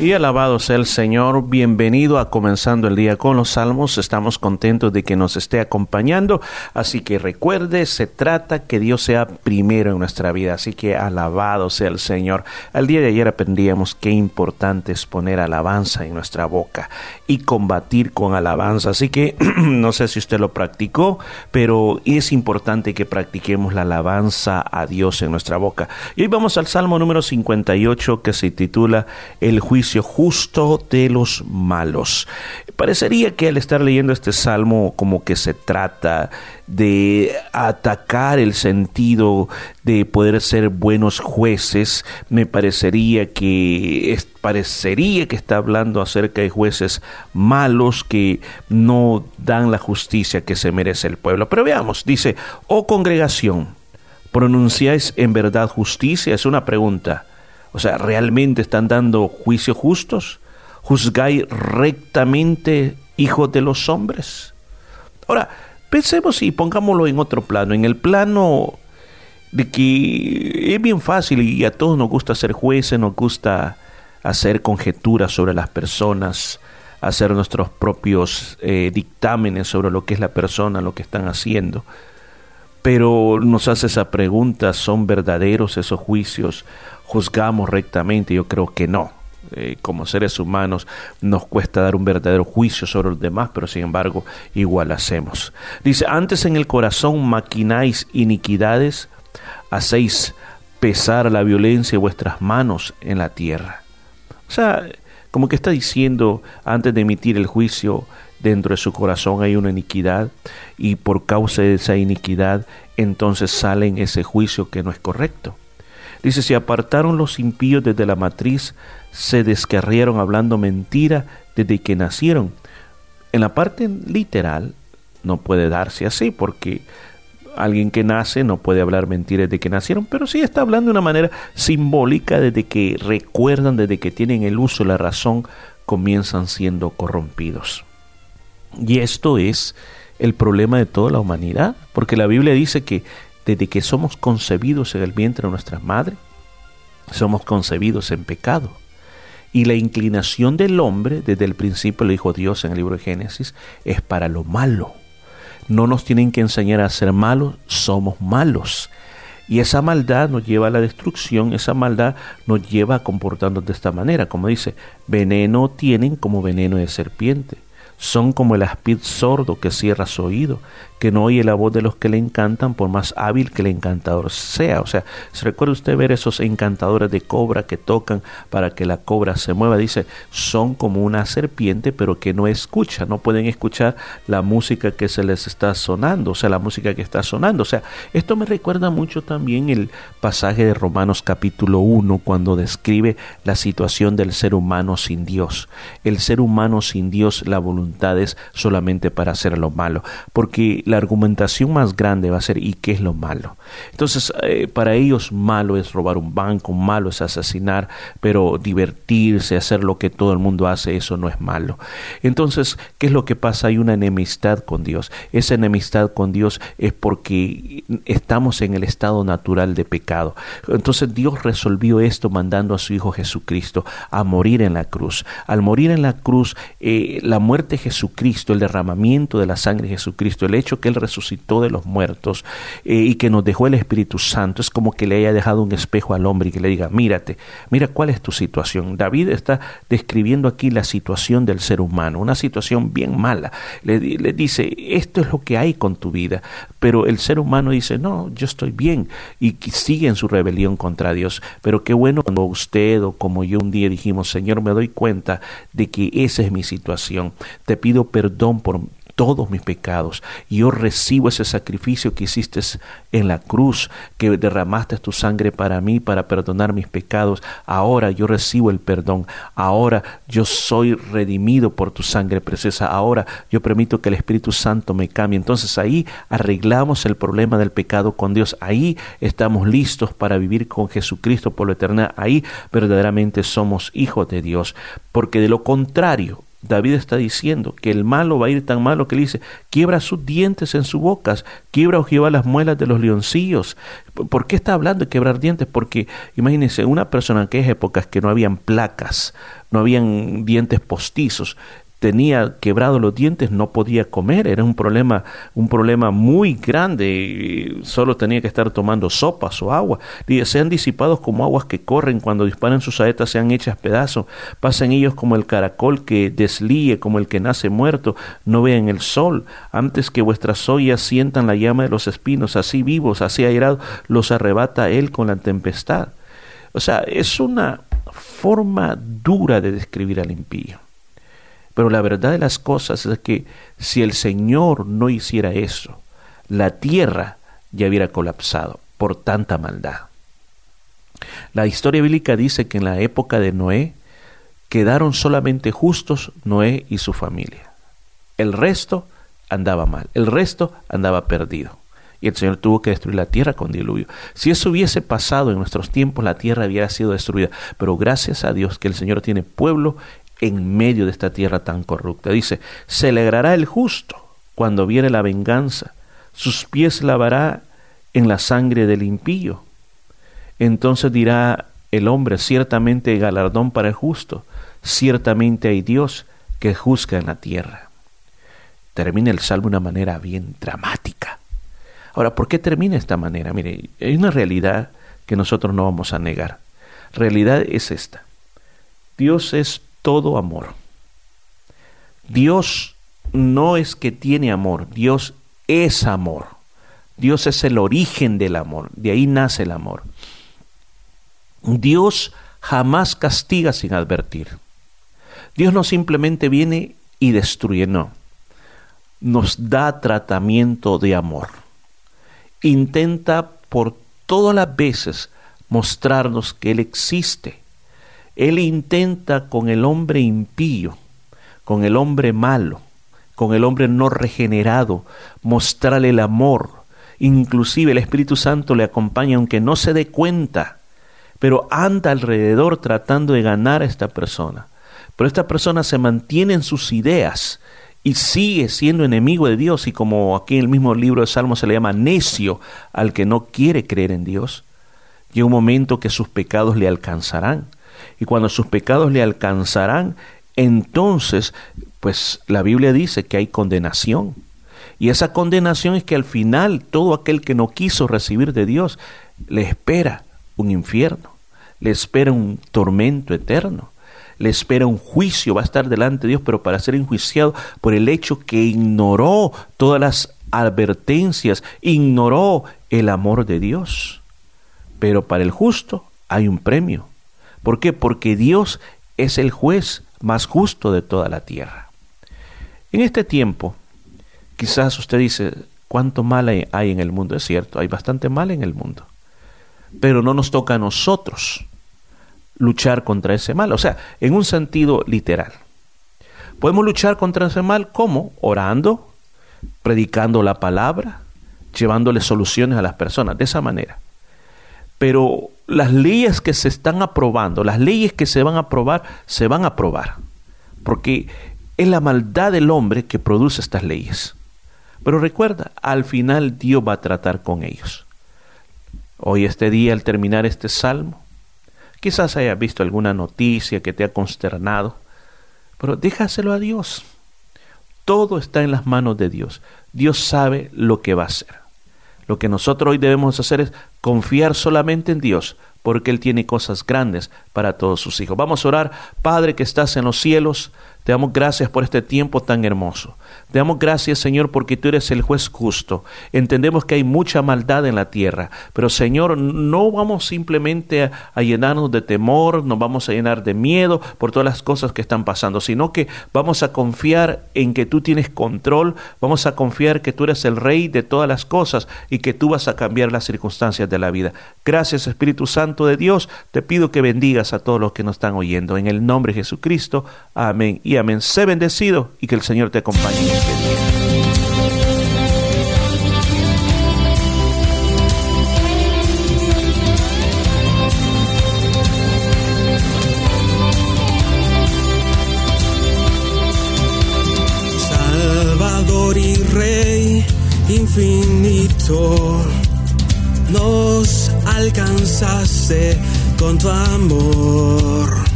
Y alabado sea el Señor, bienvenido a comenzando el día con los salmos, estamos contentos de que nos esté acompañando, así que recuerde, se trata que Dios sea primero en nuestra vida, así que alabado sea el Señor. Al día de ayer aprendíamos qué importante es poner alabanza en nuestra boca y combatir con alabanza, así que no sé si usted lo practicó, pero es importante que practiquemos la alabanza a Dios en nuestra boca. Y hoy vamos al Salmo número 58 que se titula El juicio justo de los malos. Parecería que al estar leyendo este salmo como que se trata de atacar el sentido de poder ser buenos jueces, me parecería que parecería que está hablando acerca de jueces malos que no dan la justicia que se merece el pueblo. Pero veamos, dice, "Oh congregación, pronunciáis en verdad justicia?" Es una pregunta. O sea, ¿realmente están dando juicios justos? ¿Juzgáis rectamente, hijos de los hombres? Ahora, pensemos y pongámoslo en otro plano, en el plano de que es bien fácil y a todos nos gusta ser jueces, nos gusta hacer conjeturas sobre las personas, hacer nuestros propios eh, dictámenes sobre lo que es la persona, lo que están haciendo. Pero nos hace esa pregunta, ¿son verdaderos esos juicios? ¿Juzgamos rectamente? Yo creo que no. Eh, como seres humanos nos cuesta dar un verdadero juicio sobre los demás, pero sin embargo igual hacemos. Dice, antes en el corazón maquináis iniquidades, hacéis pesar la violencia de vuestras manos en la tierra. O sea, como que está diciendo, antes de emitir el juicio, dentro de su corazón hay una iniquidad y por causa de esa iniquidad entonces sale en ese juicio que no es correcto. Dice, si apartaron los impíos desde la matriz, se descarrieron hablando mentira desde que nacieron. En la parte literal no puede darse así porque alguien que nace no puede hablar mentiras desde que nacieron, pero sí está hablando de una manera simbólica desde que recuerdan, desde que tienen el uso, la razón, comienzan siendo corrompidos. Y esto es el problema de toda la humanidad, porque la Biblia dice que desde que somos concebidos en el vientre de nuestra madre, somos concebidos en pecado. Y la inclinación del hombre, desde el principio lo dijo Dios en el libro de Génesis, es para lo malo. No nos tienen que enseñar a ser malos, somos malos. Y esa maldad nos lleva a la destrucción, esa maldad nos lleva a comportarnos de esta manera. Como dice, veneno tienen como veneno de serpiente son como el aspid sordo que cierra su oído, que no oye la voz de los que le encantan por más hábil que el encantador sea. O sea, ¿se recuerda usted ver esos encantadores de cobra que tocan para que la cobra se mueva? Dice, son como una serpiente pero que no escucha, no pueden escuchar la música que se les está sonando, o sea, la música que está sonando. O sea, esto me recuerda mucho también el pasaje de Romanos capítulo 1 cuando describe la situación del ser humano sin Dios. El ser humano sin Dios, la voluntad solamente para hacer lo malo, porque la argumentación más grande va a ser ¿y qué es lo malo? Entonces, eh, para ellos malo es robar un banco, malo es asesinar, pero divertirse, hacer lo que todo el mundo hace, eso no es malo. Entonces, ¿qué es lo que pasa? Hay una enemistad con Dios. Esa enemistad con Dios es porque estamos en el estado natural de pecado. Entonces, Dios resolvió esto mandando a su Hijo Jesucristo a morir en la cruz. Al morir en la cruz, eh, la muerte Jesucristo, el derramamiento de la sangre de Jesucristo, el hecho que Él resucitó de los muertos eh, y que nos dejó el Espíritu Santo, es como que le haya dejado un espejo al hombre y que le diga, mírate, mira cuál es tu situación. David está describiendo aquí la situación del ser humano, una situación bien mala. Le, le dice, esto es lo que hay con tu vida, pero el ser humano dice, no, yo estoy bien y sigue en su rebelión contra Dios. Pero qué bueno cuando usted o como yo un día dijimos, Señor, me doy cuenta de que esa es mi situación te pido perdón por todos mis pecados. Yo recibo ese sacrificio que hiciste en la cruz, que derramaste tu sangre para mí, para perdonar mis pecados. Ahora yo recibo el perdón. Ahora yo soy redimido por tu sangre preciosa. Ahora yo permito que el Espíritu Santo me cambie. Entonces ahí arreglamos el problema del pecado con Dios. Ahí estamos listos para vivir con Jesucristo por la eternidad. Ahí verdaderamente somos hijos de Dios. Porque de lo contrario, David está diciendo que el malo va a ir tan malo que le dice, quiebra sus dientes en su boca, quiebra o oh las muelas de los leoncillos. ¿Por qué está hablando de quebrar dientes? Porque imagínense, una persona en aquellas épocas que no habían placas, no habían dientes postizos, tenía quebrado los dientes, no podía comer, era un problema, un problema muy grande, solo tenía que estar tomando sopas o agua. Y sean disipados como aguas que corren cuando disparan sus saetas, sean hechas pedazos, pasen ellos como el caracol que deslíe, como el que nace muerto, no vean el sol, antes que vuestras ollas sientan la llama de los espinos, así vivos, así airados, los arrebata él con la tempestad. O sea, es una forma dura de describir al impío. Pero la verdad de las cosas es que si el Señor no hiciera eso, la tierra ya hubiera colapsado por tanta maldad. La historia bíblica dice que en la época de Noé quedaron solamente justos Noé y su familia. El resto andaba mal, el resto andaba perdido. Y el Señor tuvo que destruir la tierra con diluvio. Si eso hubiese pasado en nuestros tiempos, la tierra hubiera sido destruida. Pero gracias a Dios que el Señor tiene pueblo en medio de esta tierra tan corrupta. Dice, se alegrará el justo cuando viene la venganza, sus pies lavará en la sangre del impío. Entonces dirá el hombre, ciertamente galardón para el justo, ciertamente hay Dios que juzga en la tierra. Termina el salmo de una manera bien dramática. Ahora, ¿por qué termina esta manera? Mire, hay una realidad que nosotros no vamos a negar. Realidad es esta. Dios es todo amor. Dios no es que tiene amor, Dios es amor. Dios es el origen del amor, de ahí nace el amor. Dios jamás castiga sin advertir. Dios no simplemente viene y destruye, no. Nos da tratamiento de amor. Intenta por todas las veces mostrarnos que Él existe, él intenta con el hombre impío, con el hombre malo, con el hombre no regenerado, mostrarle el amor. Inclusive el Espíritu Santo le acompaña aunque no se dé cuenta, pero anda alrededor tratando de ganar a esta persona. Pero esta persona se mantiene en sus ideas y sigue siendo enemigo de Dios y como aquí en el mismo libro de Salmos se le llama necio al que no quiere creer en Dios, llega un momento que sus pecados le alcanzarán y cuando sus pecados le alcanzarán, entonces, pues la Biblia dice que hay condenación. Y esa condenación es que al final todo aquel que no quiso recibir de Dios le espera un infierno, le espera un tormento eterno, le espera un juicio, va a estar delante de Dios, pero para ser enjuiciado por el hecho que ignoró todas las advertencias, ignoró el amor de Dios. Pero para el justo hay un premio, ¿Por qué? Porque Dios es el juez más justo de toda la tierra. En este tiempo, quizás usted dice, ¿cuánto mal hay en el mundo? Es cierto, hay bastante mal en el mundo. Pero no nos toca a nosotros luchar contra ese mal, o sea, en un sentido literal. Podemos luchar contra ese mal ¿cómo? Orando, predicando la palabra, llevándole soluciones a las personas, de esa manera. Pero las leyes que se están aprobando, las leyes que se van a aprobar, se van a aprobar. Porque es la maldad del hombre que produce estas leyes. Pero recuerda, al final Dios va a tratar con ellos. Hoy este día, al terminar este salmo, quizás hayas visto alguna noticia que te ha consternado, pero déjaselo a Dios. Todo está en las manos de Dios. Dios sabe lo que va a hacer. Lo que nosotros hoy debemos hacer es confiar solamente en Dios, porque Él tiene cosas grandes para todos sus hijos. Vamos a orar, Padre que estás en los cielos, te damos gracias por este tiempo tan hermoso. Te damos gracias, Señor, porque tú eres el juez justo. Entendemos que hay mucha maldad en la tierra, pero, Señor, no vamos simplemente a, llenarnos de temor, no vamos a llenar de miedo por todas las cosas que están pasando, sino que vamos a confiar en que tú tienes control, vamos a confiar que tú eres el rey de todas las cosas y que tú vas a cambiar las circunstancias de la vida. Gracias, Espíritu Santo de Dios, te pido que bendigas a todos los que nos están oyendo. En el nombre de Jesucristo, amén y amén. Sé bendecido y que el Señor te acompañe. Este Salvador y Rey infinito, nos alcanzaste con tu amor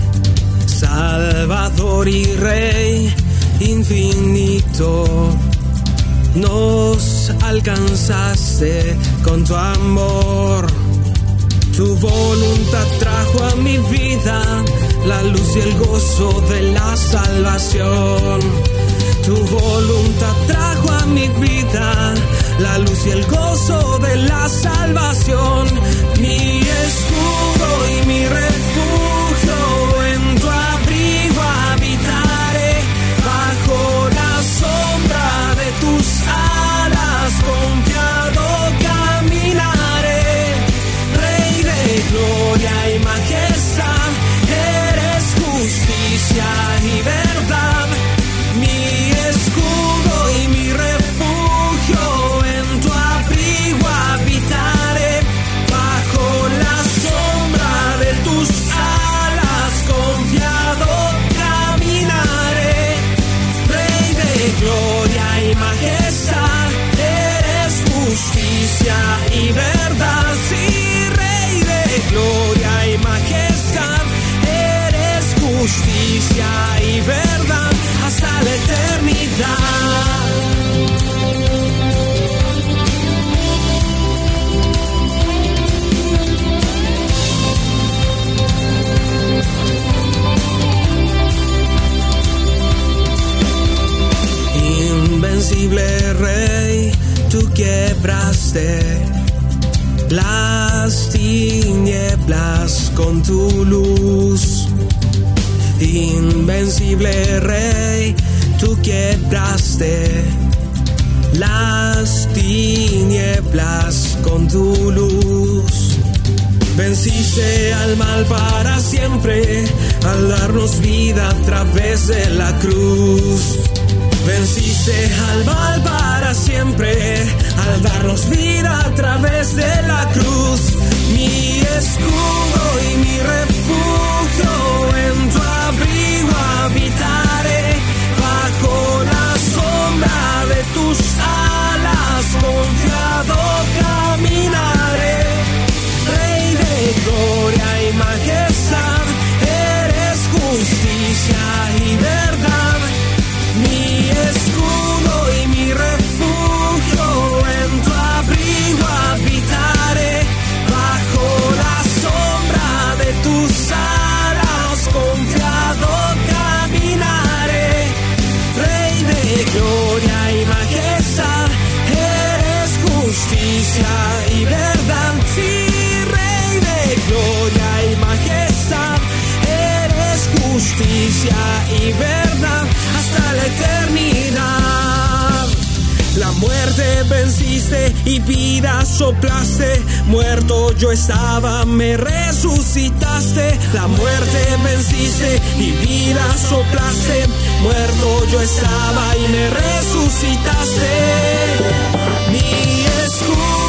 Salvador y Rey infinito. Nos alcanzaste con tu amor. Tu voluntad trajo a mi vida la luz y el gozo de la salvación. Tu voluntad trajo a mi vida la luz y el gozo de la salvación. Mi escudo y mi refugio majestad, eres justicia y verdad hasta la eternidad. Invencible rey, tú quebraste las tinieblas con tu luz. Invencible rey, tú quebraste las tinieblas con tu luz. Venciste al mal para siempre al darnos vida a través de la cruz. Venciste al mal para siempre al darnos vida a través de la cruz. Mi escudo justicia y verdad hasta la eternidad. La muerte venciste y vida soplaste, muerto yo estaba, me resucitaste. La muerte venciste y vida soplaste, muerto yo estaba y me resucitaste. Mi escudo